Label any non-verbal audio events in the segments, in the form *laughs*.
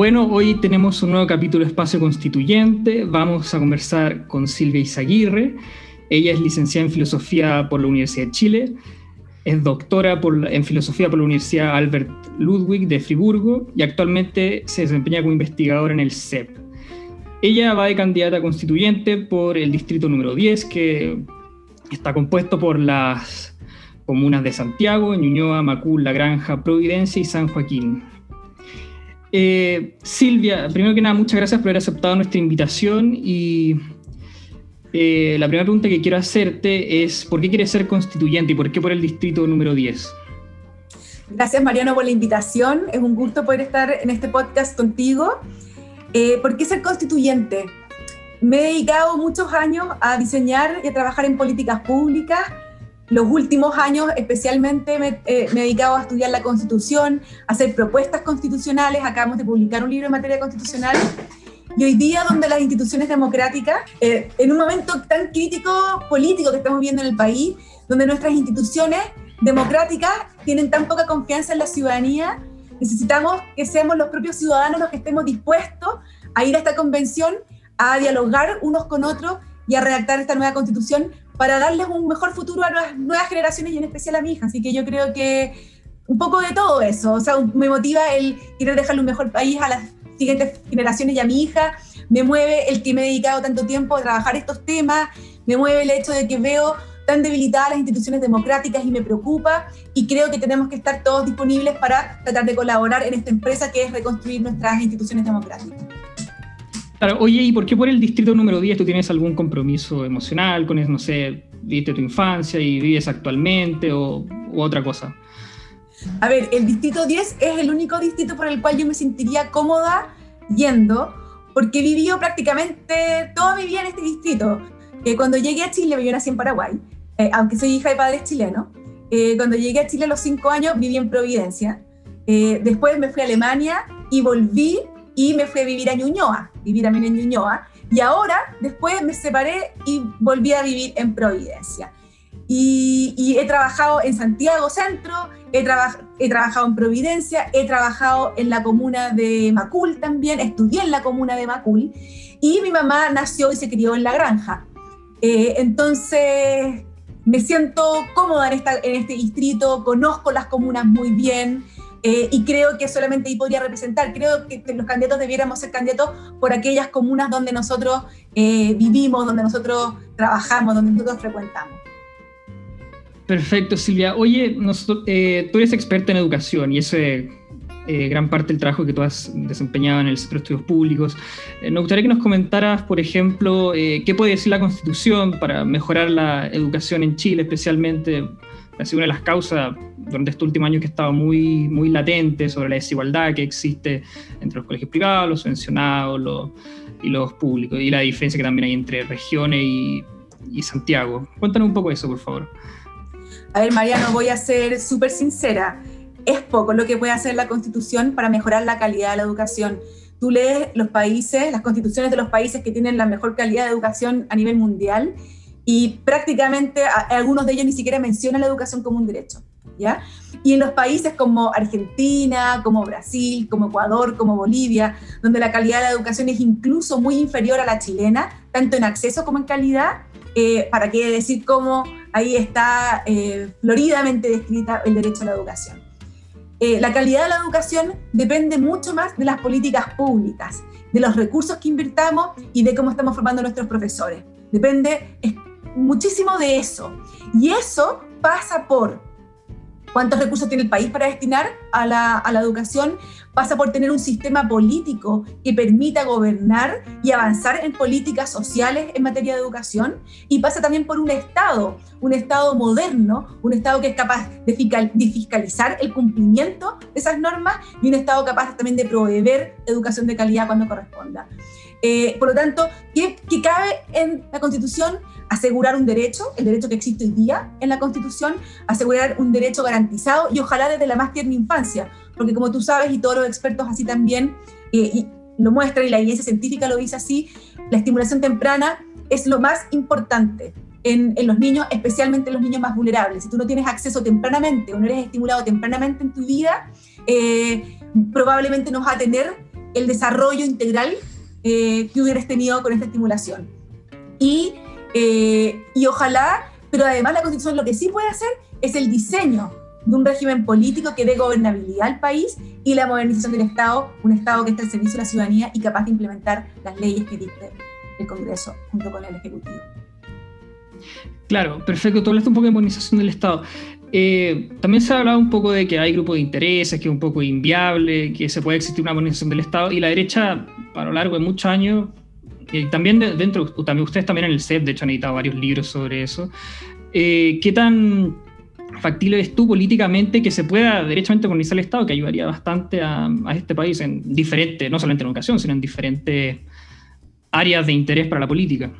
Bueno, hoy tenemos un nuevo capítulo Espacio Constituyente. Vamos a conversar con Silvia Izaguirre. Ella es licenciada en Filosofía por la Universidad de Chile, es doctora en Filosofía por la Universidad Albert Ludwig de Friburgo y actualmente se desempeña como investigadora en el CEP. Ella va de candidata constituyente por el distrito número 10, que está compuesto por las comunas de Santiago, Ñuñoa, Macul, La Granja, Providencia y San Joaquín. Eh, Silvia, primero que nada, muchas gracias por haber aceptado nuestra invitación y eh, la primera pregunta que quiero hacerte es ¿por qué quieres ser constituyente y por qué por el distrito número 10? Gracias Mariano por la invitación, es un gusto poder estar en este podcast contigo. Eh, ¿Por qué ser constituyente? Me he dedicado muchos años a diseñar y a trabajar en políticas públicas. Los últimos años especialmente me, eh, a estudiar la constitución, a hacer propuestas constitucionales. Acabamos de publicar un libro en materia constitucional y hoy día, donde las instituciones democráticas, eh, en un momento tan crítico político que estamos viendo en el país, donde nuestras instituciones democráticas tienen tan poca confianza en la ciudadanía, necesitamos que seamos los propios ciudadanos los que estemos dispuestos a ir a esta convención, a dialogar unos con otros y a redactar esta nueva constitución para darles un mejor futuro a las nuevas generaciones y en especial a mi hija. Así que yo creo que un poco de todo eso, o sea, me motiva el querer dejarle un mejor país a las siguientes generaciones y a mi hija, me mueve el que me he dedicado tanto tiempo a trabajar estos temas, me mueve el hecho de que veo tan debilitadas las instituciones democráticas y me preocupa y creo que tenemos que estar todos disponibles para tratar de colaborar en esta empresa que es reconstruir nuestras instituciones democráticas. Claro, oye, ¿y por qué por el distrito número 10 tú tienes algún compromiso emocional con, no sé, viviste tu infancia y vives actualmente o u otra cosa? A ver, el distrito 10 es el único distrito por el cual yo me sentiría cómoda yendo, porque vivió prácticamente toda mi vida en este distrito. Eh, cuando llegué a Chile, yo nací en Paraguay, eh, aunque soy hija de padres chilenos. Eh, cuando llegué a Chile a los cinco años, viví en Providencia. después me fui a Alemania y volví y me fui a vivir a Ñuñoa, viví también en Ñuñoa. Y ahora, después me separé y volví a vivir en Providencia. Y, he trabajado en Santiago Centro, he, he, trabajado en Providencia, he trabajado en la comuna de Macul también, estudié en la comuna de Macul y mi mamá nació y se crió en la granja. Eh, entonces me siento cómoda en, esta, en, este distrito, conozco las comunas muy bien. Eh, y creo que solamente ahí podría representar. Creo que, los candidatos debiéramos ser candidatos por aquellas comunas donde nosotros eh, vivimos, donde nosotros trabajamos, donde nosotros frecuentamos. Perfecto, Silvia. Oye, eh, tú eres experta en educación y ese eh, gran parte del trabajo que tú has desempeñado en el Centro de Estudios Públicos. Nos gustaría que nos comentaras, por ejemplo, qué puede decir la Constitución para mejorar la educación en Chile, especialmente. Ha sido una de las causas durante este último año que estaba muy, muy latente sobre la desigualdad que existe entre los colegios privados, los subvencionados y los públicos, y la diferencia que también hay entre regiones y, y Santiago. Cuéntanos un poco eso, por favor. A ver, Mariano, voy a ser súper sincera. Es poco lo que puede hacer la Constitución para mejorar la calidad de la educación. Tú lees los países, las constituciones de los países que tienen la mejor calidad de educación a nivel mundial y prácticamente algunos de ellos ni siquiera mencionan la educación como un derecho. ¿Ya? Y en los países como Argentina, como Brasil, como Ecuador, como Bolivia, donde la calidad de la educación es incluso muy inferior a la chilena, tanto en acceso como en calidad, eh, para qué decir cómo ahí está eh, floridamente descrita el derecho a la educación. Eh, la calidad de la educación depende mucho más de las políticas públicas, de los recursos que invirtamos y de cómo estamos formando a nuestros profesores. Depende muchísimo de eso. Y eso pasa por cuántos recursos tiene el país para destinar a la, a la, educación, pasa por tener un sistema político que permita gobernar y avanzar en políticas sociales en materia de educación, y pasa también por un Estado, un Estado moderno, un Estado que es capaz de, fiscalizar el cumplimiento de esas normas y un Estado capaz también de proveer educación de calidad cuando corresponda. Eh, por lo tanto, ¿qué, ¿qué, cabe en la Constitución? Asegurar un derecho, el derecho que existe hoy día en la Constitución, asegurar un derecho garantizado y ojalá desde la más tierna infancia, porque como tú sabes y todos los expertos así también eh, lo muestran y la evidencia científica lo dice así, la estimulación temprana es lo más importante en, en, los niños, especialmente en los niños más vulnerables. Si tú no tienes acceso tempranamente o no eres estimulado tempranamente en tu vida, eh, probablemente no vas a tener el desarrollo integral eh, que hubieras tenido con esta estimulación. Y, eh, y ojalá, pero además la Constitución lo que sí puede hacer es el diseño de un régimen político que dé gobernabilidad al país y la modernización del Estado, un Estado que esté al servicio de la ciudadanía y capaz de implementar las leyes que dicte el Congreso junto con el Ejecutivo. Claro, perfecto. Tú hablaste un poco de modernización del Estado. Eh, también se ha hablado un poco de que hay grupos de intereses, que es un poco inviable, que se puede existir una modernización del Estado, y la derecha, a lo largo de muchos años, y también dentro, también ustedes también en el CEP, de hecho han editado varios libros sobre eso, eh, ¿qué tan factible es tú políticamente que se pueda derechamente modernizar el Estado, que ayudaría bastante a, este país en diferentes, no solamente en educación, sino en diferentes áreas de interés para la política?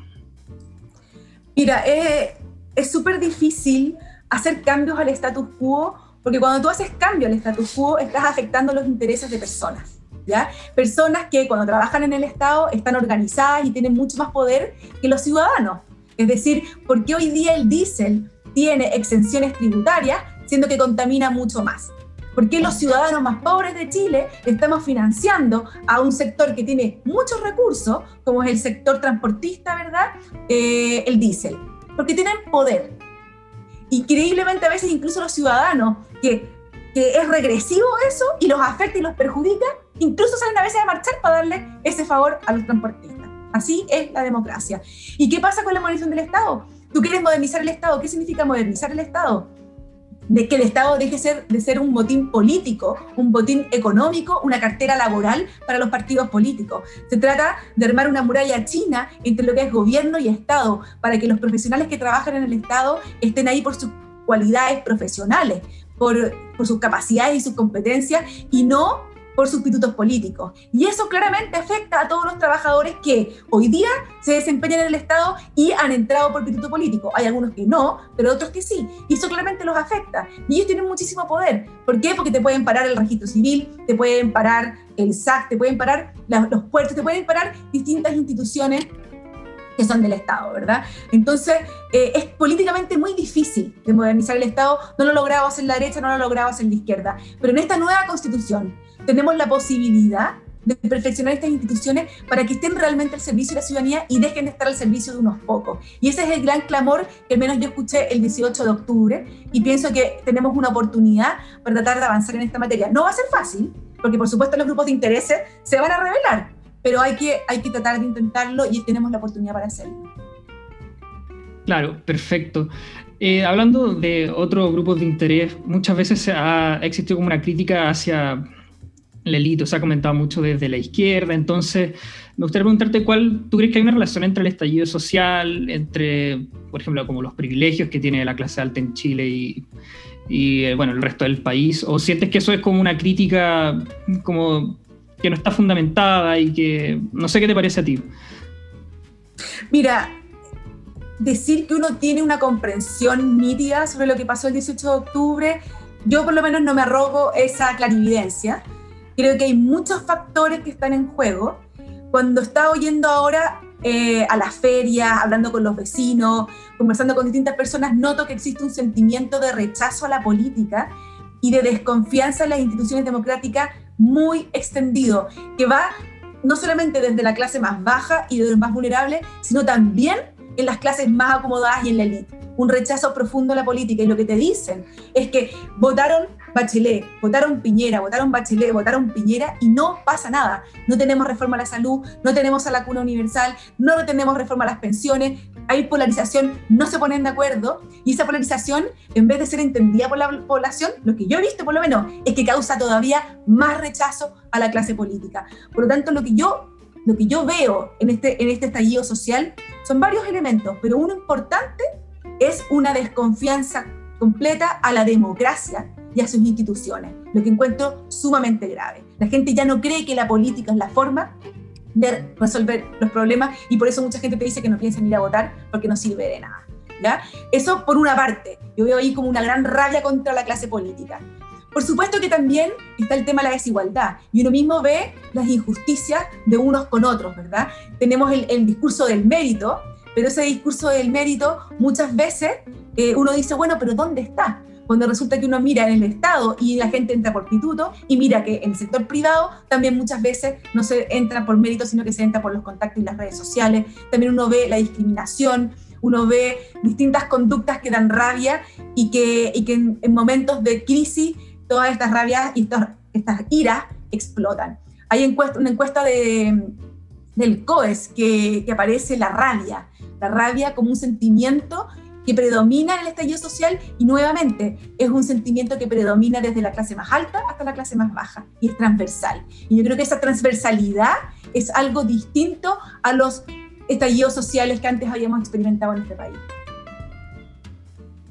Mira, eh, es súper difícil hacer cambios al status quo, porque cuando tú haces cambio al status quo, estás afectando los intereses de personas. ¿Ya? Personas que cuando trabajan en el Estado están organizadas y tienen mucho más poder que los ciudadanos. Es decir, ¿por qué hoy día el diésel tiene exenciones tributarias, siendo que contamina mucho más. ¿Por qué los ciudadanos más pobres de Chile estamos financiando a un sector que tiene muchos recursos, como es el sector transportista, ¿verdad? Eh, el diésel. Porque tienen poder. Increíblemente a veces incluso los ciudadanos, que, que es regresivo eso y los afecta y los perjudica, incluso salen a veces a marchar para darle ese favor a los transportistas. Así es la democracia. ¿Y qué pasa con la modernización del Estado? Tú quieres modernizar el Estado. ¿Qué significa modernizar el Estado? De que el Estado deje de ser un botín político, un botín económico, una cartera laboral para los partidos políticos. Se trata de armar una muralla china entre lo que es gobierno y Estado, para que los profesionales que trabajan en el Estado estén ahí por sus cualidades profesionales, por, sus capacidades y sus competencias, y no por sustitutos políticos. Y eso claramente afecta a todos los trabajadores que hoy día se desempeñan en el Estado y han entrado por sustituto político. Hay algunos que no, pero otros que sí. Y eso claramente los afecta. Y ellos tienen muchísimo poder. ¿Por qué? Porque te pueden parar el registro civil, te pueden parar el SAC, te pueden parar los puertos, te pueden parar distintas instituciones que son del Estado, ¿verdad? Entonces, eh, es políticamente muy difícil de modernizar el Estado, no lo logramos en la derecha, no lo logramos en la izquierda, pero en esta nueva constitución, tenemos la posibilidad de perfeccionar estas instituciones para que estén realmente al servicio de la ciudadanía y dejen de estar al servicio de unos pocos. Y ese es el gran clamor que al menos yo escuché el 18 de octubre y pienso que tenemos una oportunidad para tratar de avanzar en esta materia. No va a ser fácil, porque por supuesto los grupos de intereses se van a revelar, pero hay que, hay que tratar de intentarlo y tenemos la oportunidad para hacerlo. Claro, perfecto. Eh, hablando de otros grupos de interés, muchas veces ha existido como una crítica hacia Lelito se ha comentado mucho desde la izquierda, entonces me gustaría preguntarte cuál, ¿tú crees que hay una relación entre el estallido social, entre, por ejemplo, como los privilegios que tiene la clase alta en Chile y, y eh, bueno, el resto del país? ¿O sientes que eso es como una crítica como que no está fundamentada y que no sé qué te parece a ti? Mira, decir que uno tiene una comprensión nítida sobre lo que pasó el 18 de octubre, yo por lo menos no me arrogo esa clarividencia Creo que hay muchos factores que están en juego. Cuando estaba oyendo ahora eh, a las ferias, hablando con los vecinos, conversando con distintas personas, noto que existe un sentimiento de rechazo a la política y de desconfianza en las instituciones democráticas muy extendido, que va no solamente desde la clase más baja y de los más vulnerables, sino también en las clases más acomodadas y en la élite. Un rechazo profundo a la política. Y lo que te dicen es que votaron Bachelet, votaron Piñera, votaron Bachelet, votaron Piñera y no pasa nada. No tenemos reforma a la salud, no tenemos a la cuna universal, no tenemos reforma a las pensiones, hay polarización, no se ponen de acuerdo y esa polarización, en vez de ser entendida por la población, lo que yo he visto por lo menos es que causa todavía más rechazo a la clase política. Por lo tanto, lo que yo lo que yo veo en este, en este estallido social son varios elementos, pero uno importante es una desconfianza completa a la democracia y a sus instituciones, lo que encuentro sumamente grave. La gente ya no cree que la política es la forma de resolver los problemas y por eso mucha gente te dice que no piensan ir a votar porque no sirve de nada. ¿ya? Eso por una parte, yo veo ahí como una gran rabia contra la clase política. Por supuesto que también está el tema de la desigualdad y uno mismo ve las injusticias de unos con otros, ¿verdad? Tenemos el, el discurso del mérito, pero ese discurso del mérito muchas veces eh, uno dice, bueno, pero ¿dónde está? Cuando resulta que uno mira en el Estado y la gente entra por pituto y mira que en el sector privado también muchas veces no se entra por mérito, sino que se entra por los contactos y las redes sociales. También uno ve la discriminación, uno ve distintas conductas que dan rabia y que, y que en, momentos de crisis todas estas rabias y estas, estas iras explotan. Hay encuesta, una encuesta de, del COES que, que aparece la rabia, la rabia como un sentimiento que predomina en el estallido social y nuevamente es un sentimiento que predomina desde la clase más alta hasta la clase más baja y es transversal. Y yo creo que esa transversalidad es algo distinto a los estallidos sociales que antes habíamos experimentado en este país.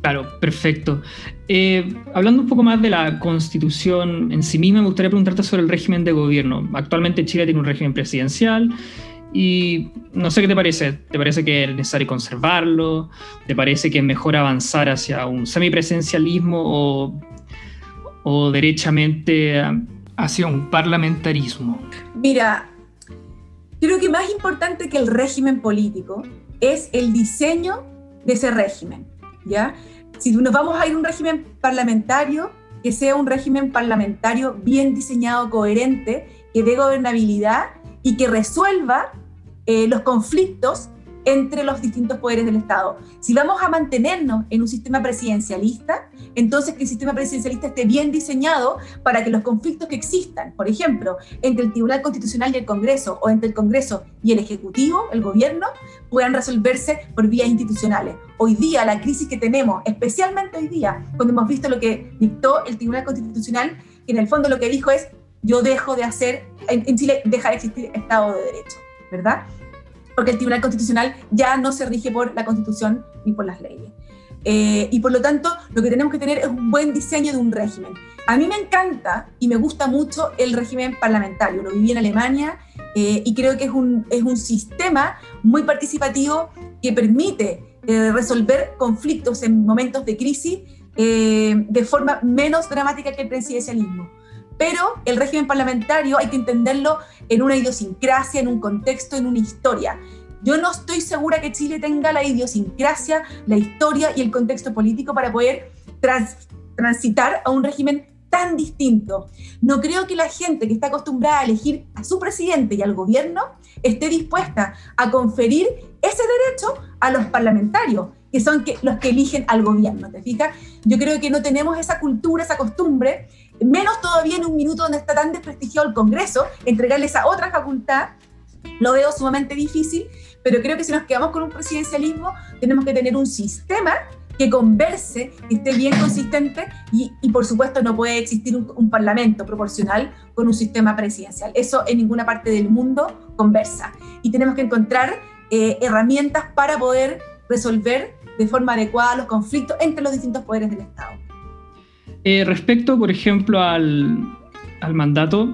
Claro, perfecto. Eh, hablando un poco más de la constitución en sí misma, me gustaría preguntarte sobre el régimen de gobierno. Actualmente Chile tiene un régimen presidencial y no sé qué te parece. ¿Te parece que es necesario conservarlo? ¿Te parece que es mejor avanzar hacia un semipresencialismo o, o derechamente hacia un parlamentarismo? Mira, creo que más importante que el régimen político es el diseño de ese régimen, ¿ya? Si nos vamos a ir a un régimen parlamentario, que sea un régimen parlamentario bien diseñado, coherente, que dé gobernabilidad y que resuelva eh, los conflictos entre los distintos poderes del Estado. Si vamos a mantenernos en un sistema presidencialista, entonces que el sistema presidencialista esté bien diseñado para que los conflictos que existan, por ejemplo, entre el Tribunal Constitucional y el Congreso, o entre el Congreso y el Ejecutivo, el gobierno, puedan resolverse por vías institucionales. Hoy día, la crisis que tenemos, especialmente hoy día, cuando hemos visto lo que dictó el Tribunal Constitucional, que en el fondo lo que dijo es, yo dejo de hacer, en Chile deja de existir Estado de Derecho, ¿verdad? Porque el Tribunal Constitucional ya no se rige por la Constitución ni por las leyes. Eh, y por lo tanto, lo que tenemos que tener es un buen diseño de un régimen. A mí me encanta y me gusta mucho el régimen parlamentario. Lo viví en Alemania eh, y creo que es un, es un sistema muy participativo que permite eh, resolver conflictos en momentos de crisis de forma menos dramática que el presidencialismo. Pero el régimen parlamentario hay que entenderlo en una idiosincrasia, en un contexto, en una historia. Yo no estoy segura que Chile tenga la idiosincrasia, la historia y el contexto político para poder transitar a un régimen tan distinto. No creo que la gente que está acostumbrada a elegir a su presidente y al gobierno esté dispuesta a conferir ese derecho a los parlamentarios, que son los que eligen al gobierno. ¿Te fijas? Yo creo que no tenemos esa cultura, esa costumbre, menos todavía en un minuto donde está tan desprestigiado el Congreso, entregarle esa otra facultad, lo veo sumamente difícil, pero creo que si nos quedamos con un presidencialismo, tenemos que tener un sistema que converse, que esté bien consistente y, por supuesto no puede existir un, parlamento proporcional con un sistema presidencial. Eso en ninguna parte del mundo conversa. Y tenemos que encontrar eh, herramientas para poder resolver de forma adecuada los conflictos entre los distintos poderes del Estado. Eh, respecto, por ejemplo, al, al mandato,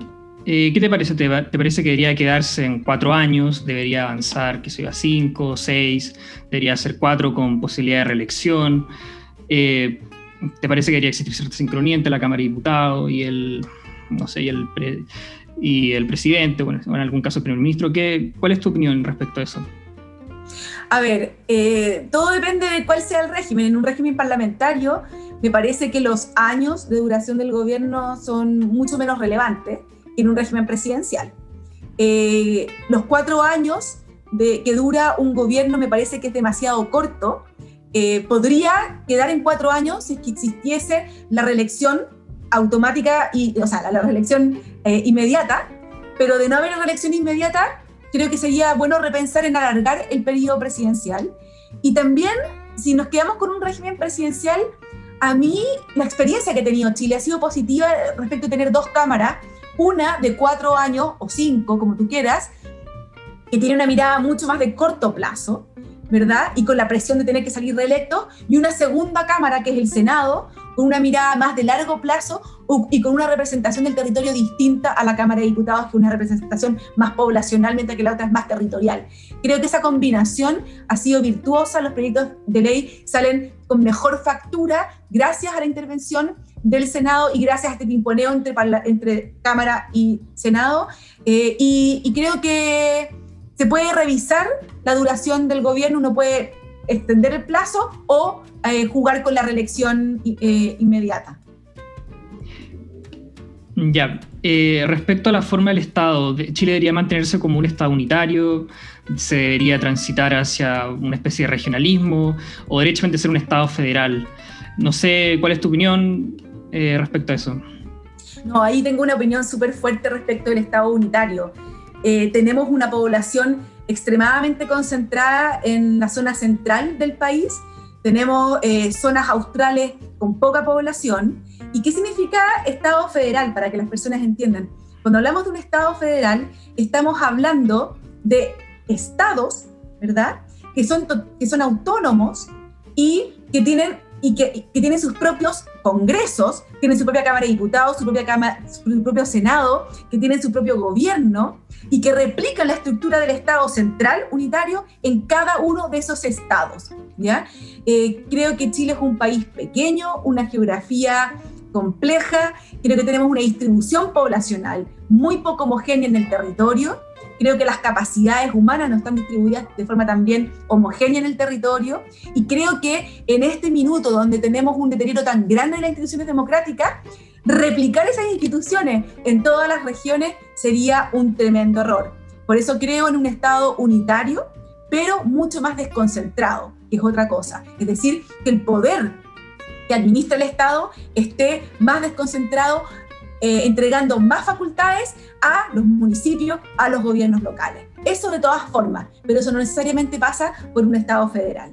eh, ¿qué te parece? ¿Te, parece que debería quedarse en cuatro años? ¿Debería avanzar, que sea cinco, seis? ¿Debería ser cuatro con posibilidad de reelección? Eh, ¿Te parece que debería existir cierta sincronía entre la Cámara de Diputados y el, no sé, y el, y el presidente, bueno, en algún caso el primer ministro? ¿Qué, ¿Cuál es tu opinión respecto a eso? A ver, todo depende de cuál sea el régimen. En un régimen parlamentario, me parece que los años de duración del gobierno son mucho menos relevantes en un régimen presidencial. Eh, los cuatro años de, que dura un gobierno me parece que es demasiado corto. Eh, podría quedar en cuatro años si existiese la reelección automática, y, o sea, la, reelección eh, inmediata, pero de no haber reelección inmediata, creo que sería bueno repensar en alargar el periodo presidencial. Y también, si nos quedamos con un régimen presidencial, a mí la experiencia que ha tenido Chile ha sido positiva respecto a tener dos cámaras, una de cuatro años o cinco, como tú quieras, que tiene una mirada mucho más de corto plazo, ¿verdad? Y con la presión de tener que salir reelecto, y una segunda cámara, que es el Senado, con una mirada más de largo plazo y con una representación del territorio distinta a la Cámara de Diputados, que una representación más poblacional, mientras que la otra es más territorial. Creo que esa combinación ha sido virtuosa, los proyectos de ley salen con mejor factura gracias a la intervención del Senado y gracias a este pimponeo entre, Cámara y Senado. Eh, y, y creo que se puede revisar la duración del gobierno, uno puede extender el plazo o eh, jugar con la reelección eh, inmediata. Ya, eh, respecto a la forma del Estado, Chile debería mantenerse como un Estado unitario, se debería transitar hacia una especie de regionalismo o derechamente ser un Estado federal. No sé cuál es tu opinión respecto a eso. No, ahí tengo una opinión súper fuerte respecto del Estado unitario. tenemos una población extremadamente concentrada en la zona central del país. Tenemos eh, zonas australes con poca población. ¿Y qué significa Estado federal? Para que las personas entiendan. Cuando hablamos de un Estado federal, estamos hablando de estados, ¿verdad? Que son, que son autónomos y que tienen y que, que, tienen sus propios congresos, tienen su propia Cámara de Diputados, su, propia cámara, su propio Senado, que tienen su propio gobierno y que replican la estructura del Estado central unitario en cada uno de esos estados. ¿ya? Eh, creo que Chile es un país pequeño, una geografía compleja, creo que tenemos una distribución poblacional muy poco homogénea en el territorio Creo que las capacidades humanas no están distribuidas de forma también homogénea en el territorio y creo que en este minuto donde tenemos un deterioro tan grande de las instituciones democráticas, replicar esas instituciones en todas las regiones sería un tremendo error. Por eso creo en un Estado unitario, pero mucho más desconcentrado, que es otra cosa. Es decir, que el poder que administra el Estado esté más desconcentrado eh, entregando más facultades a los municipios, a los gobiernos locales. Eso de todas formas, pero eso no necesariamente pasa por un Estado federal.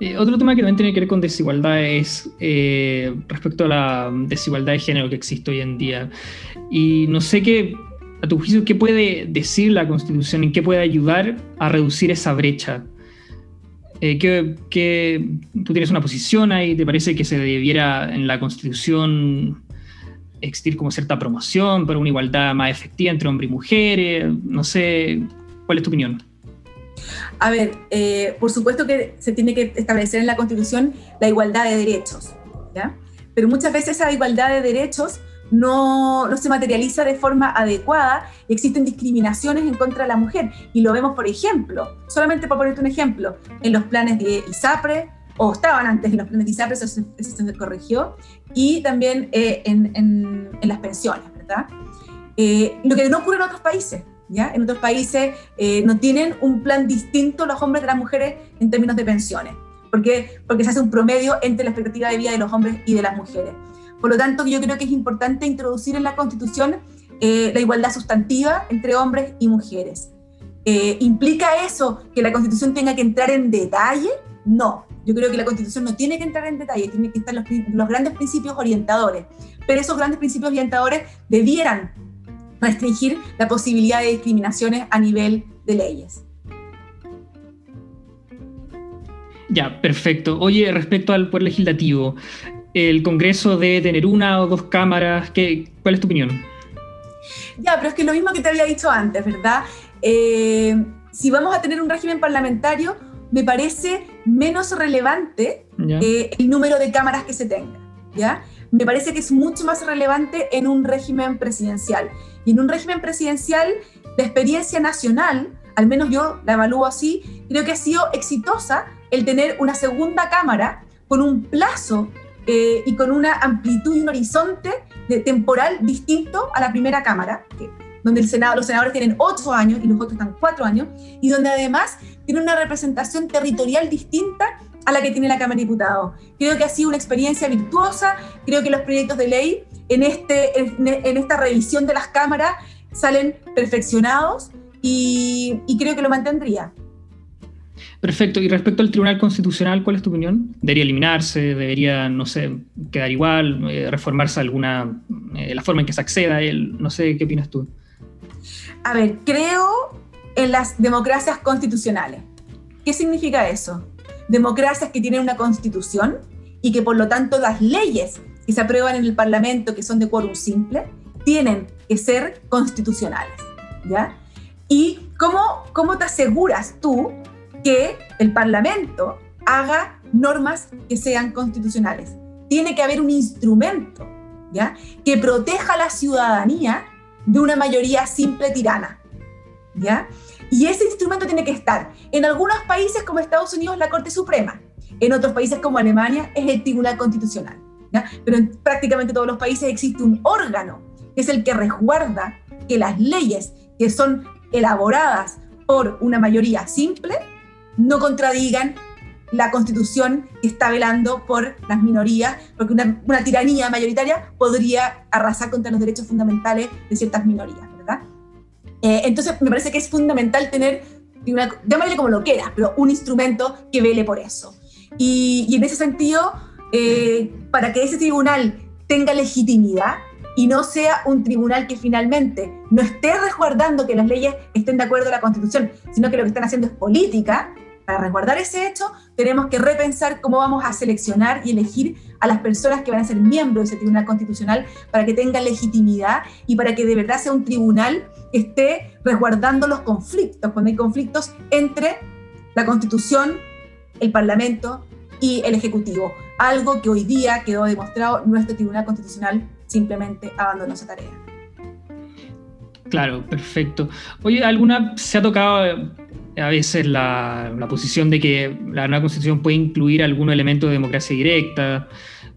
Eh, otro tema que también tiene que ver con desigualdad es eh, respecto a la desigualdad de género que existe hoy en día. Y no sé qué, a tu juicio, qué puede decir la Constitución, en qué puede ayudar a reducir esa brecha. ¿Qué, qué, tú tienes una posición ahí? ¿Te parece que se debiera en la Constitución existir como cierta promoción para una igualdad más efectiva entre hombres y mujeres? No sé, ¿cuál es tu opinión? A ver, eh, por supuesto que se tiene que establecer en la Constitución la igualdad de derechos, ¿ya? Pero muchas veces esa igualdad de derechos no, se materializa de forma adecuada y existen discriminaciones en contra de la mujer. Y lo vemos, por ejemplo, solamente para ponerte un ejemplo, en los planes de ISAPRE, o estaban antes en los planes de ISAPRE, eso se, corrigió, y también eh, en, las pensiones, ¿verdad? Eh, lo que no ocurre en otros países, ¿ya? En otros países eh, no tienen un plan distinto los hombres de las mujeres en términos de pensiones, porque, porque se hace un promedio entre la expectativa de vida de los hombres y de las mujeres. Por lo tanto, yo creo que es importante introducir en la Constitución la igualdad sustantiva entre hombres y mujeres. ¿Implica eso que la Constitución tenga que entrar en detalle? No, yo creo que la Constitución no tiene que entrar en detalle, tiene que estar los grandes principios orientadores, pero esos grandes principios orientadores debieran restringir la posibilidad de discriminaciones a nivel de leyes. Ya, perfecto. Oye, respecto al Poder Legislativo, ¿el Congreso debe tener una o dos cámaras? ¿Qué, ¿Cuál es tu opinión? Ya, pero es que lo mismo que te había dicho antes, ¿verdad? Eh, si vamos a tener un régimen parlamentario, me parece menos relevante eh, el número de cámaras que se tenga. ¿ya? Me parece que es mucho más relevante en un régimen presidencial. Y en un régimen presidencial, la experiencia nacional, al menos yo la evalúo así, creo que ha sido exitosa el tener una segunda cámara con un plazo eh, y con una amplitud y un horizonte de temporal distinto a la primera cámara, donde el Senado, los senadores tienen ocho años y los otros están cuatro años, y donde además tiene una representación territorial distinta a la que tiene la Cámara de Diputados. Creo que ha sido una experiencia virtuosa, creo que los proyectos de ley en, este, en, esta revisión de las cámaras salen perfeccionados y, creo que lo mantendría. Perfecto. Y respecto al Tribunal Constitucional, ¿cuál es tu opinión? ¿Debería eliminarse? ¿Debería, no sé, quedar igual? Eh, ¿Reformarse alguna, eh, la forma en que se acceda a él? No sé, ¿qué opinas tú? A ver, creo en las democracias constitucionales. ¿Qué significa eso? Democracias que tienen una constitución y que por lo tanto las leyes que se aprueban en el Parlamento, que son de quórum simple, tienen que ser constitucionales. ¿ya? ¿Y cómo, cómo te aseguras tú que el Parlamento haga normas que sean constitucionales? Tiene que haber un instrumento ¿ya? que proteja a la ciudadanía de una mayoría simple tirana. ¿ya? Y ese instrumento tiene que estar. En algunos países como Estados Unidos, la Corte Suprema. En otros países como Alemania, es el Tribunal Constitucional. Pero en prácticamente todos los países existe un órgano que es el que resguarda que las leyes que son elaboradas por una mayoría simple no contradigan la constitución que está velando por las minorías, porque una, tiranía mayoritaria podría arrasar contra los derechos fundamentales de ciertas minorías, ¿verdad? Eh, entonces, me parece que es fundamental tener, llámale como lo quieras, pero un instrumento que vele por eso. Y, en ese sentido, eh, para que ese tribunal tenga legitimidad y no sea un tribunal que finalmente no esté resguardando que las leyes estén de acuerdo a la Constitución, sino que lo que están haciendo es política, para resguardar ese hecho, tenemos que repensar cómo vamos a seleccionar y elegir a las personas que van a ser miembros de ese tribunal constitucional para que tenga legitimidad y para que de verdad sea un tribunal que esté resguardando los conflictos, cuando hay conflictos entre la constitución, el parlamento y el ejecutivo. Algo que hoy día quedó demostrado, nuestro tribunal constitucional simplemente abandonó esa tarea. Claro, perfecto. Oye, ¿alguna se ha tocado a veces la, posición de que la nueva constitución puede incluir algún elemento de democracia directa,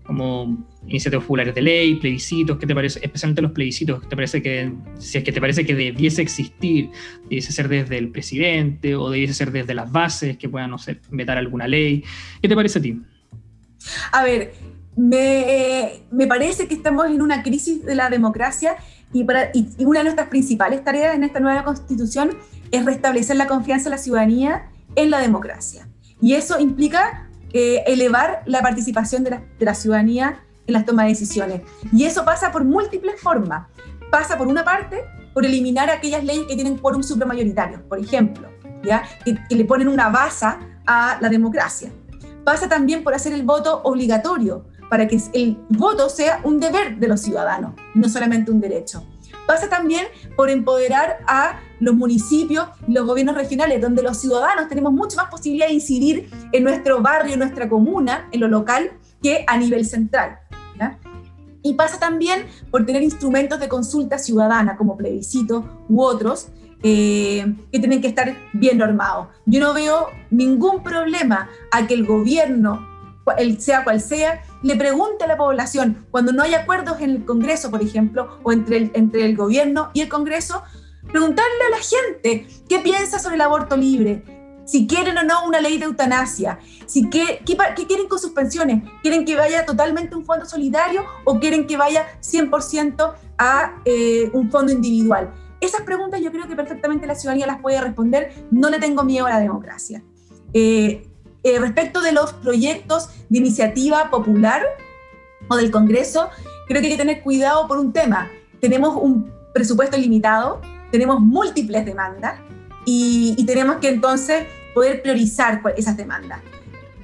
como iniciativas populares de ley, plebiscitos, ¿qué te parece? Especialmente los plebiscitos, ¿te parece que, si es que te parece que debiese existir, debiese ser desde el presidente o debiese ser desde las bases que puedan, no sé, vetar alguna ley? ¿Qué te parece a ti? A ver, me, me parece que estamos en una crisis de la democracia y, para, una de nuestras principales tareas en esta nueva constitución es restablecer la confianza de la ciudadanía en la democracia. Y eso implica eh, elevar la participación de la, ciudadanía en las tomas de decisiones. Y eso pasa por múltiples formas. Pasa por una parte, por eliminar aquellas leyes que tienen quórum supramayoritario, por ejemplo, ¿ya? Que, que, le ponen una base a la democracia. Pasa también por hacer el voto obligatorio, para que el voto sea un deber de los ciudadanos, no solamente un derecho pasa también por empoderar a los municipios y los gobiernos regionales, donde los ciudadanos tenemos mucho más posibilidad de incidir en nuestro barrio, en nuestra comuna, en lo local, que a nivel central. Y pasa también por tener instrumentos de consulta ciudadana, como plebiscito u otros, eh, que tienen que estar bien normados. Yo no veo ningún problema a que el gobierno, sea cual sea, le pregunte a la población, cuando no hay acuerdos en el Congreso, por ejemplo, o entre el, entre el gobierno y el Congreso, preguntarle a la gente qué piensa sobre el aborto libre, si quieren o no una ley de eutanasia, si qué, qué, quieren con sus pensiones, quieren que vaya totalmente un fondo solidario o quieren que vaya 100% a eh, un fondo individual. Esas preguntas yo creo que perfectamente la ciudadanía las puede responder, no le tengo miedo a la democracia. Eh, eh, respecto de los proyectos de iniciativa popular o del Congreso, creo que hay que tener cuidado por un tema. Tenemos un presupuesto limitado, tenemos múltiples demandas y, tenemos que entonces poder priorizar esas demandas.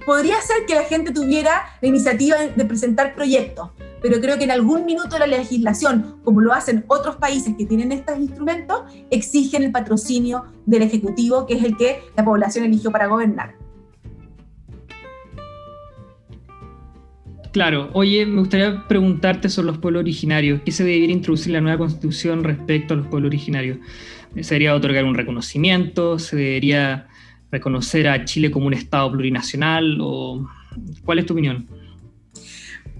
Podría ser que la gente tuviera la iniciativa de presentar proyectos, pero creo que en algún minuto la legislación, como lo hacen otros países que tienen estos instrumentos, exigen el patrocinio del Ejecutivo, que es el que la población eligió para gobernar. Claro, oye, me gustaría preguntarte sobre los pueblos originarios. ¿Qué se debería introducir en la nueva constitución respecto a los pueblos originarios? ¿Se debería otorgar un reconocimiento? ¿Se debería reconocer a Chile como un Estado plurinacional? ¿O ¿Cuál es tu opinión?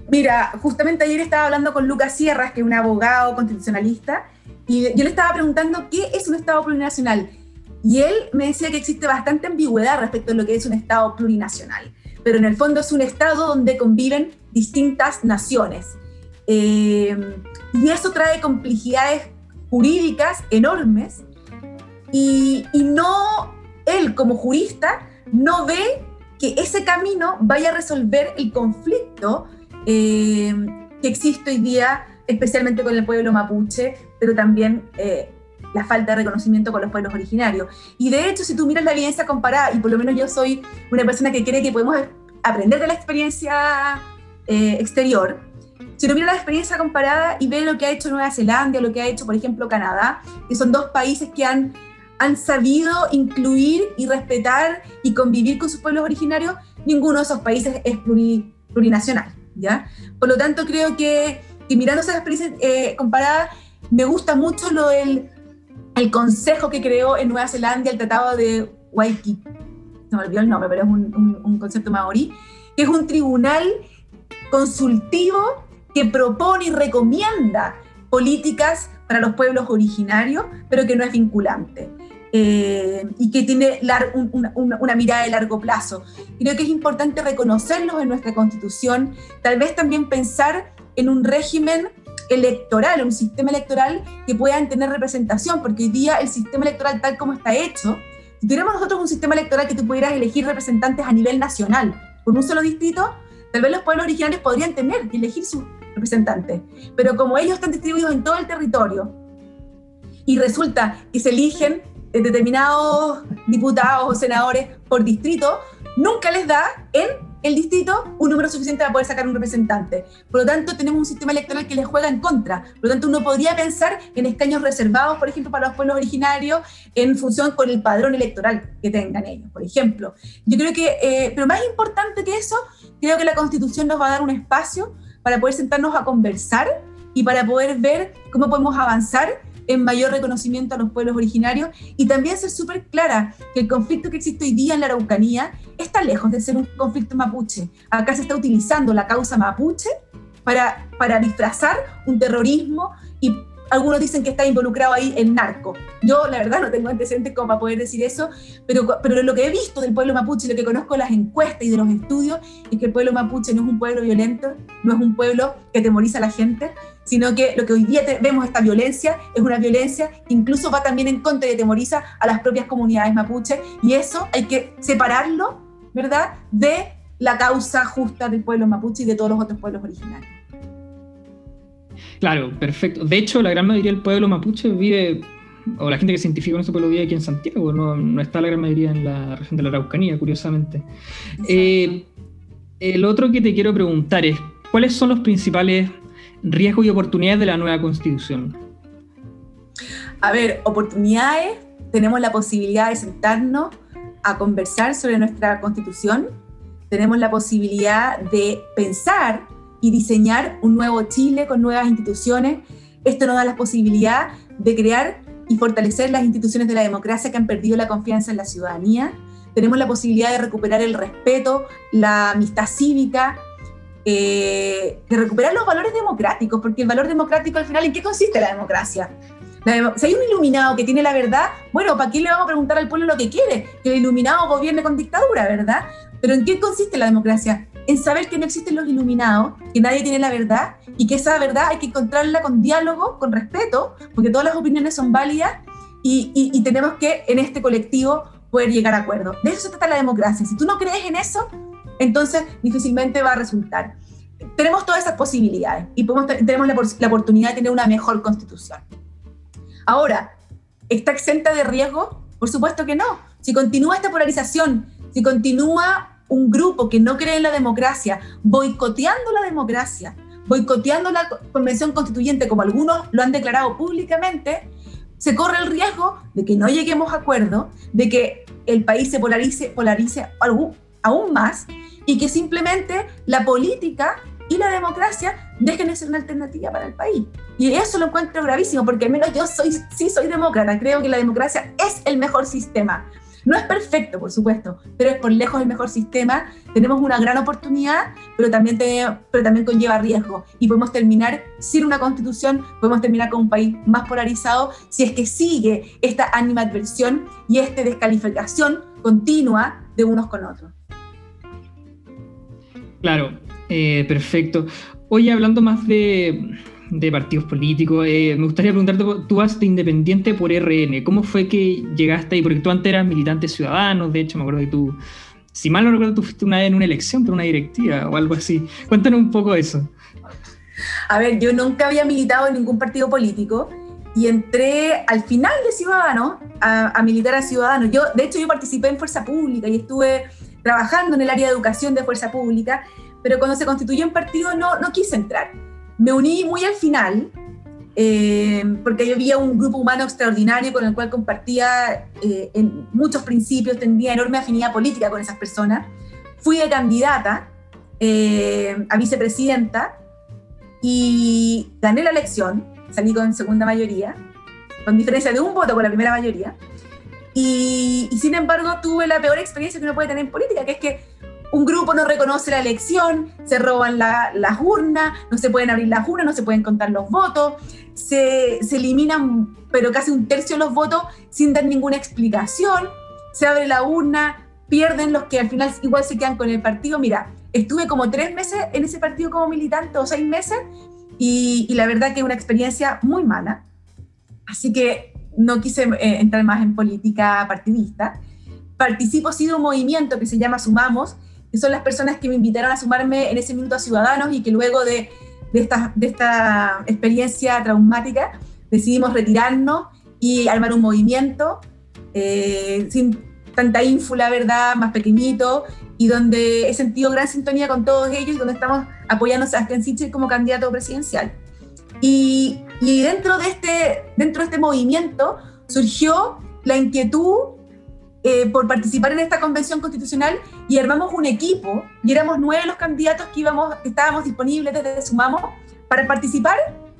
Mira, justamente ayer estaba hablando con Lucas Sierras, que es un abogado constitucionalista, y yo le estaba preguntando qué es un Estado plurinacional. Y él me decía que existe bastante ambigüedad respecto a lo que es un Estado plurinacional pero en el fondo es un estado donde conviven distintas naciones. Eh, y eso trae complejidades jurídicas enormes y, no, él como jurista no ve que ese camino vaya a resolver el conflicto eh, que existe hoy día, especialmente con el pueblo mapuche, pero también eh, la falta de reconocimiento con los pueblos originarios. Y de hecho, si tú miras la evidencia comparada, y por lo menos yo soy una persona que cree que podemos aprender de la experiencia eh, exterior, si uno mira la experiencia comparada y ve lo que ha hecho Nueva Zelanda, lo que ha hecho, por ejemplo, Canadá, que son dos países que han, han sabido incluir y respetar y convivir con sus pueblos originarios, ninguno de esos países es plurinacional. ¿ya? Por lo tanto, creo que, mirando esas experiencias eh, comparadas, me gusta mucho lo del el consejo que creó en Nueva Zelanda el Tratado de Waikiki, no me olvidó el nombre, pero es un, un concepto maorí, que es un tribunal consultivo que propone y recomienda políticas para los pueblos originarios, pero que no es vinculante. Eh, y que tiene una, mirada de largo plazo. Creo que es importante reconocerlos en nuestra constitución, tal vez también pensar en un régimen electoral, un sistema electoral que puedan tener representación, porque hoy día el sistema electoral tal como está hecho, si tuviéramos nosotros un sistema electoral que tú pudieras elegir representantes a nivel nacional, con un solo distrito, tal vez los pueblos originarios podrían tener y elegir sus representantes, pero como ellos están distribuidos en todo el territorio, y resulta que se eligen determinados diputados o senadores por distrito, nunca les da en el distrito un número suficiente para poder sacar un representante. Por lo tanto, tenemos un sistema electoral que les juega en contra. Por lo tanto, uno podría pensar en escaños reservados, por ejemplo, para los pueblos originarios, en función con el padrón electoral que tengan ellos, por ejemplo. Yo creo que, eh, pero más importante que eso, creo que la Constitución nos va a dar un espacio para poder sentarnos a conversar y para poder ver cómo podemos avanzar en mayor reconocimiento a los pueblos originarios y también ser súper clara que el conflicto que existe hoy día en la Araucanía está lejos de ser un conflicto mapuche. Acá se está utilizando la causa mapuche para, para disfrazar un terrorismo y algunos dicen que está involucrado ahí el narco. Yo, la verdad, no tengo antecedentes como para poder decir eso, pero, pero lo que he visto del pueblo mapuche, lo que conozco de las encuestas y de los estudios, es que el pueblo mapuche no es un pueblo violento, no es un pueblo que temoriza a la gente, sino que lo que hoy día vemos esta violencia es una violencia que incluso va también en contra y temoriza a las propias comunidades mapuche, y eso hay que separarlo, ¿verdad?, de la causa justa del pueblo mapuche y de todos los otros pueblos originarios. Claro, perfecto. De hecho, la gran mayoría del pueblo mapuche vive, o la gente que se identifica con ese pueblo vive aquí en Santiago, no, está la gran mayoría en la región de la Araucanía, curiosamente. Eh, el otro que te quiero preguntar es, ¿cuáles son los principales riesgos y oportunidades de la nueva constitución? A ver, oportunidades, tenemos la posibilidad de sentarnos a conversar sobre nuestra constitución, tenemos la posibilidad de pensar y diseñar un nuevo Chile con nuevas instituciones. Esto nos da la posibilidad de crear y fortalecer las instituciones de la democracia que han perdido la confianza en la ciudadanía. Tenemos la posibilidad de recuperar el respeto, la amistad cívica, eh, de recuperar los valores democráticos, porque el valor democrático al final, ¿en qué consiste la democracia? si hay un iluminado que tiene la verdad, bueno, ¿para qué le vamos a preguntar al pueblo lo que quiere? Que el iluminado gobierne con dictadura, ¿verdad? Pero ¿en qué consiste la democracia? En saber que no existen los iluminados, que nadie tiene la verdad y que esa verdad hay que encontrarla con diálogo, con respeto, porque todas las opiniones son válidas y, tenemos que en este colectivo poder llegar a acuerdos. De eso se trata la democracia. Si tú no crees en eso, entonces difícilmente va a resultar. Tenemos todas esas posibilidades y tenemos la, la oportunidad de tener una mejor constitución. Ahora, ¿está exenta de riesgo? Por supuesto que no. Si continúa esta polarización, si continúa un grupo que no cree en la democracia, boicoteando la democracia, boicoteando la convención constituyente, como algunos lo han declarado públicamente, se corre el riesgo de que no lleguemos a acuerdo, de que el país se polarice, polarice aún, aún más y que simplemente la política y la democracia dejen de ser una alternativa para el país. Y eso lo encuentro gravísimo, porque al menos yo soy, sí soy demócrata, creo que la democracia es el mejor sistema. No es perfecto, por supuesto, pero es por lejos el mejor sistema. Tenemos una gran oportunidad, pero también, pero también conlleva riesgo. Y podemos terminar sin una constitución, podemos terminar con un país más polarizado si es que sigue esta animadversión y esta descalificación continua de unos con otros. Claro, eh, perfecto. Hoy hablando más de, de partidos políticos. Eh, me gustaría preguntarte, tú vas de independiente por RN, ¿cómo fue que llegaste ahí? Porque tú antes eras militante ciudadano, de hecho me acuerdo que tú, si mal no recuerdo, tú fuiste una vez en una elección por una directiva o algo así. Cuéntanos un poco eso. A ver, yo nunca había militado en ningún partido político y entré al final de Ciudadano a, militar a Ciudadano. Yo, de hecho, yo participé en Fuerza Pública y estuve trabajando en el área de educación de Fuerza Pública, pero cuando se constituyó un partido no, no quise entrar me uní muy al final, eh, porque yo había un grupo humano extraordinario con el cual compartía eh, en muchos principios, tenía enorme afinidad política con esas personas. Fui de candidata eh, a vicepresidenta y gané la elección, salí con segunda mayoría. con diferencia de un voto con la primera mayoría. Y, sin embargo tuve la peor experiencia que uno puede tener en política, que es que un grupo no reconoce la elección, se roban las urnas, no se pueden abrir las urnas, no se pueden contar los votos, se, eliminan pero casi un tercio de los votos sin dar ninguna explicación, se abre la urna, pierden los que al final igual se quedan con el partido. Mira, estuve como tres meses en ese partido como militante o seis meses y, y la verdad que es una experiencia muy mala. Así que no quise eh, entrar más en política partidista. Participo sí de un movimiento que se llama Sumamos, que son las personas que me invitaron a sumarme en ese minuto a Ciudadanos y que luego de, de, esta, de esta experiencia traumática decidimos retirarnos y armar un movimiento eh, sin tanta ínfula, ¿verdad? Más pequeñito y donde he sentido gran sintonía con todos ellos y donde estamos apoyando a Sebastián Sichel como candidato presidencial. Y, y, dentro, de este, dentro de este movimiento surgió la inquietud eh, por participar en esta convención constitucional y armamos un equipo y éramos nueve los candidatos que, íbamos, estábamos disponibles desde Sumamos para participar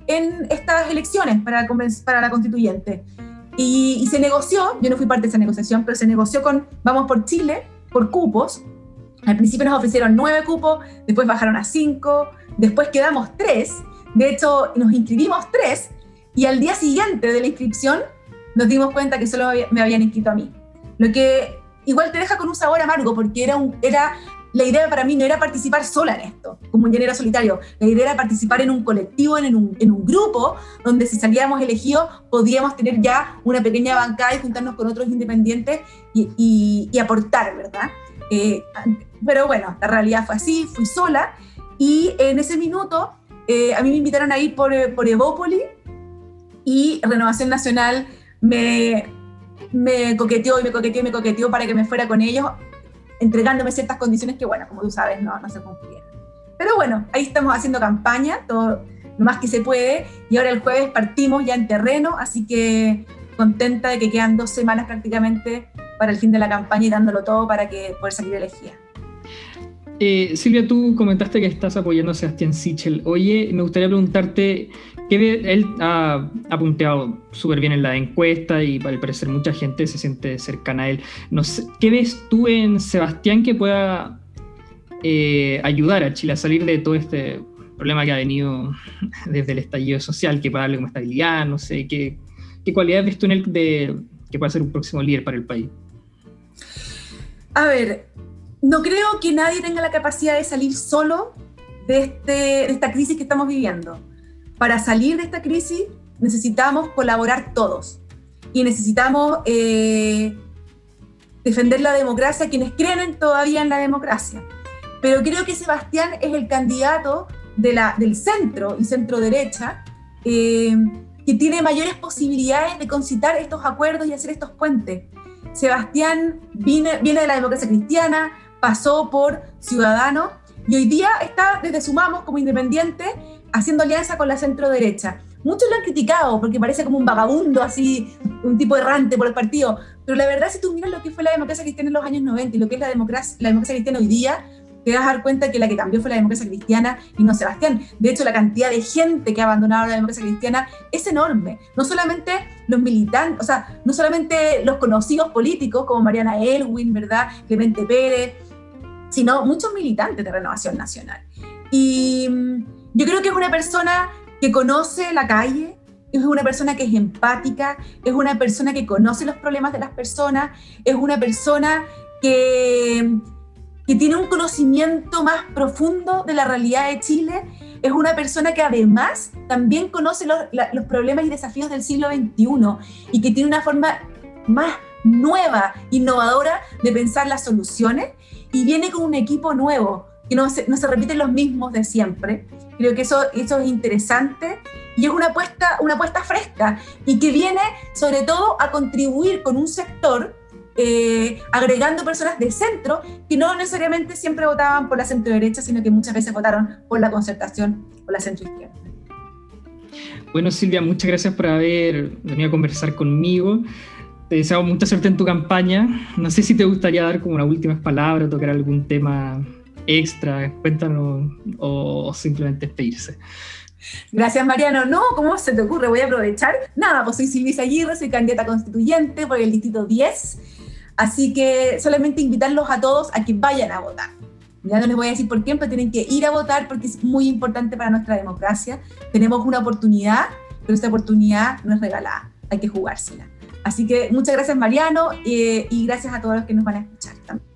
en estas elecciones para, para la constituyente. Y, y, se negoció, yo no fui parte de esa negociación, pero se negoció con Vamos por Chile, por cupos. Al principio nos ofrecieron nueve cupos, después bajaron a cinco, después quedamos tres. De hecho, nos inscribimos tres y al día siguiente de la inscripción nos dimos cuenta que solo me habían inscrito a mí. Lo que igual te deja con un sabor amargo porque era, un, era la idea para mí no era participar sola en esto, como un llanero solitario. La idea era participar en un colectivo, en un, en un grupo, donde si salíamos elegidos podíamos tener ya una pequeña bancada y juntarnos con otros independientes y, y, aportar, ¿verdad? Eh, pero bueno, la realidad fue así, fui sola y en ese minuto eh, a mí me invitaron a ir por, por Evópoli y Renovación Nacional me, me coqueteó y me coqueteó y me coqueteó para que me fuera con ellos entregándome ciertas condiciones que, bueno, como tú sabes, no, no se cumplieron. Pero bueno, ahí estamos haciendo campaña, todo lo más que se puede, y ahora el jueves partimos ya en terreno, así que contenta de que quedan dos semanas prácticamente para el fin de la campaña y dándolo todo para que poder salir elegida. Eh, Silvia, tú comentaste que estás apoyando a Sebastián Sichel. Oye, me gustaría preguntarte, que él ha, punteado súper bien en la encuesta y al parecer mucha gente se siente cercana a él. ¿Qué ves tú en Sebastián que pueda eh, ayudar a Chile a salir de todo este problema que ha venido *laughs* desde el estallido social, que pueda darle como estabilidad? No sé, ¿qué, qué cualidades ves tú en él de, que pueda ser un próximo líder para el país? A ver, no creo que nadie tenga la capacidad de salir solo de, este, de esta crisis que estamos viviendo. Para salir de esta crisis necesitamos colaborar todos y necesitamos eh, defender la democracia, quienes creen todavía en la democracia. Pero creo que Sebastián es el candidato del centro y centro derecha eh, que tiene mayores posibilidades de concitar estos acuerdos y hacer estos puentes. Sebastián viene, viene de la democracia cristiana, pasó por Ciudadano y hoy día está desde Sumamos como independiente haciendo alianza con la centro derecha. Muchos lo han criticado porque parece como un vagabundo, así, un tipo errante por el partido. Pero la verdad, si tú miras lo que fue la democracia cristiana en los años 90 y lo que es la democracia, la democracia cristiana hoy día, te vas a dar cuenta que la que cambió fue la democracia cristiana y no Sebastián. De hecho, la cantidad de gente que ha abandonado la democracia cristiana es enorme. No solamente los militantes, o sea, no solamente los conocidos políticos como Mariana Elwin, ¿verdad? Clemente Pérez, sino muchos militantes de Renovación Nacional. Y mm, yo creo que es una persona que conoce la calle, es una persona que es empática, es una persona que conoce los problemas de las personas, es una persona que, que tiene un conocimiento más profundo de la realidad de Chile, es una persona que además también conoce los, los problemas y desafíos del siglo XXI y que tiene una forma más nueva, innovadora de pensar las soluciones y viene con un equipo nuevo, que no se, no se repiten los mismos de siempre. Creo que eso, eso es interesante y es una apuesta, una apuesta fresca y que viene sobre todo a contribuir con un sector eh, agregando personas de centro que no necesariamente siempre votaban por la centro derecha, sino que muchas veces votaron por la concertación o la centro izquierda. Bueno, Silvia, muchas gracias por haber venido a conversar conmigo. Te deseo mucha suerte en tu campaña. No sé si te gustaría dar como una última palabra, tocar algún tema extra, cuéntanos, o, simplemente despedirse. Gracias, Mariano. No, ¿cómo se te ocurre? Voy a aprovechar. Nada, pues soy Silvia Aguirre, soy candidata constituyente por el distrito 10. Así que solamente invitarlos a todos a que vayan a votar. Ya no les voy a decir por qué, pero tienen que ir a votar porque es muy importante para nuestra democracia. Tenemos una oportunidad, pero esta oportunidad no es regalada, hay que jugársela. Así que muchas gracias Mariano y, gracias a todos los que nos van a escuchar también.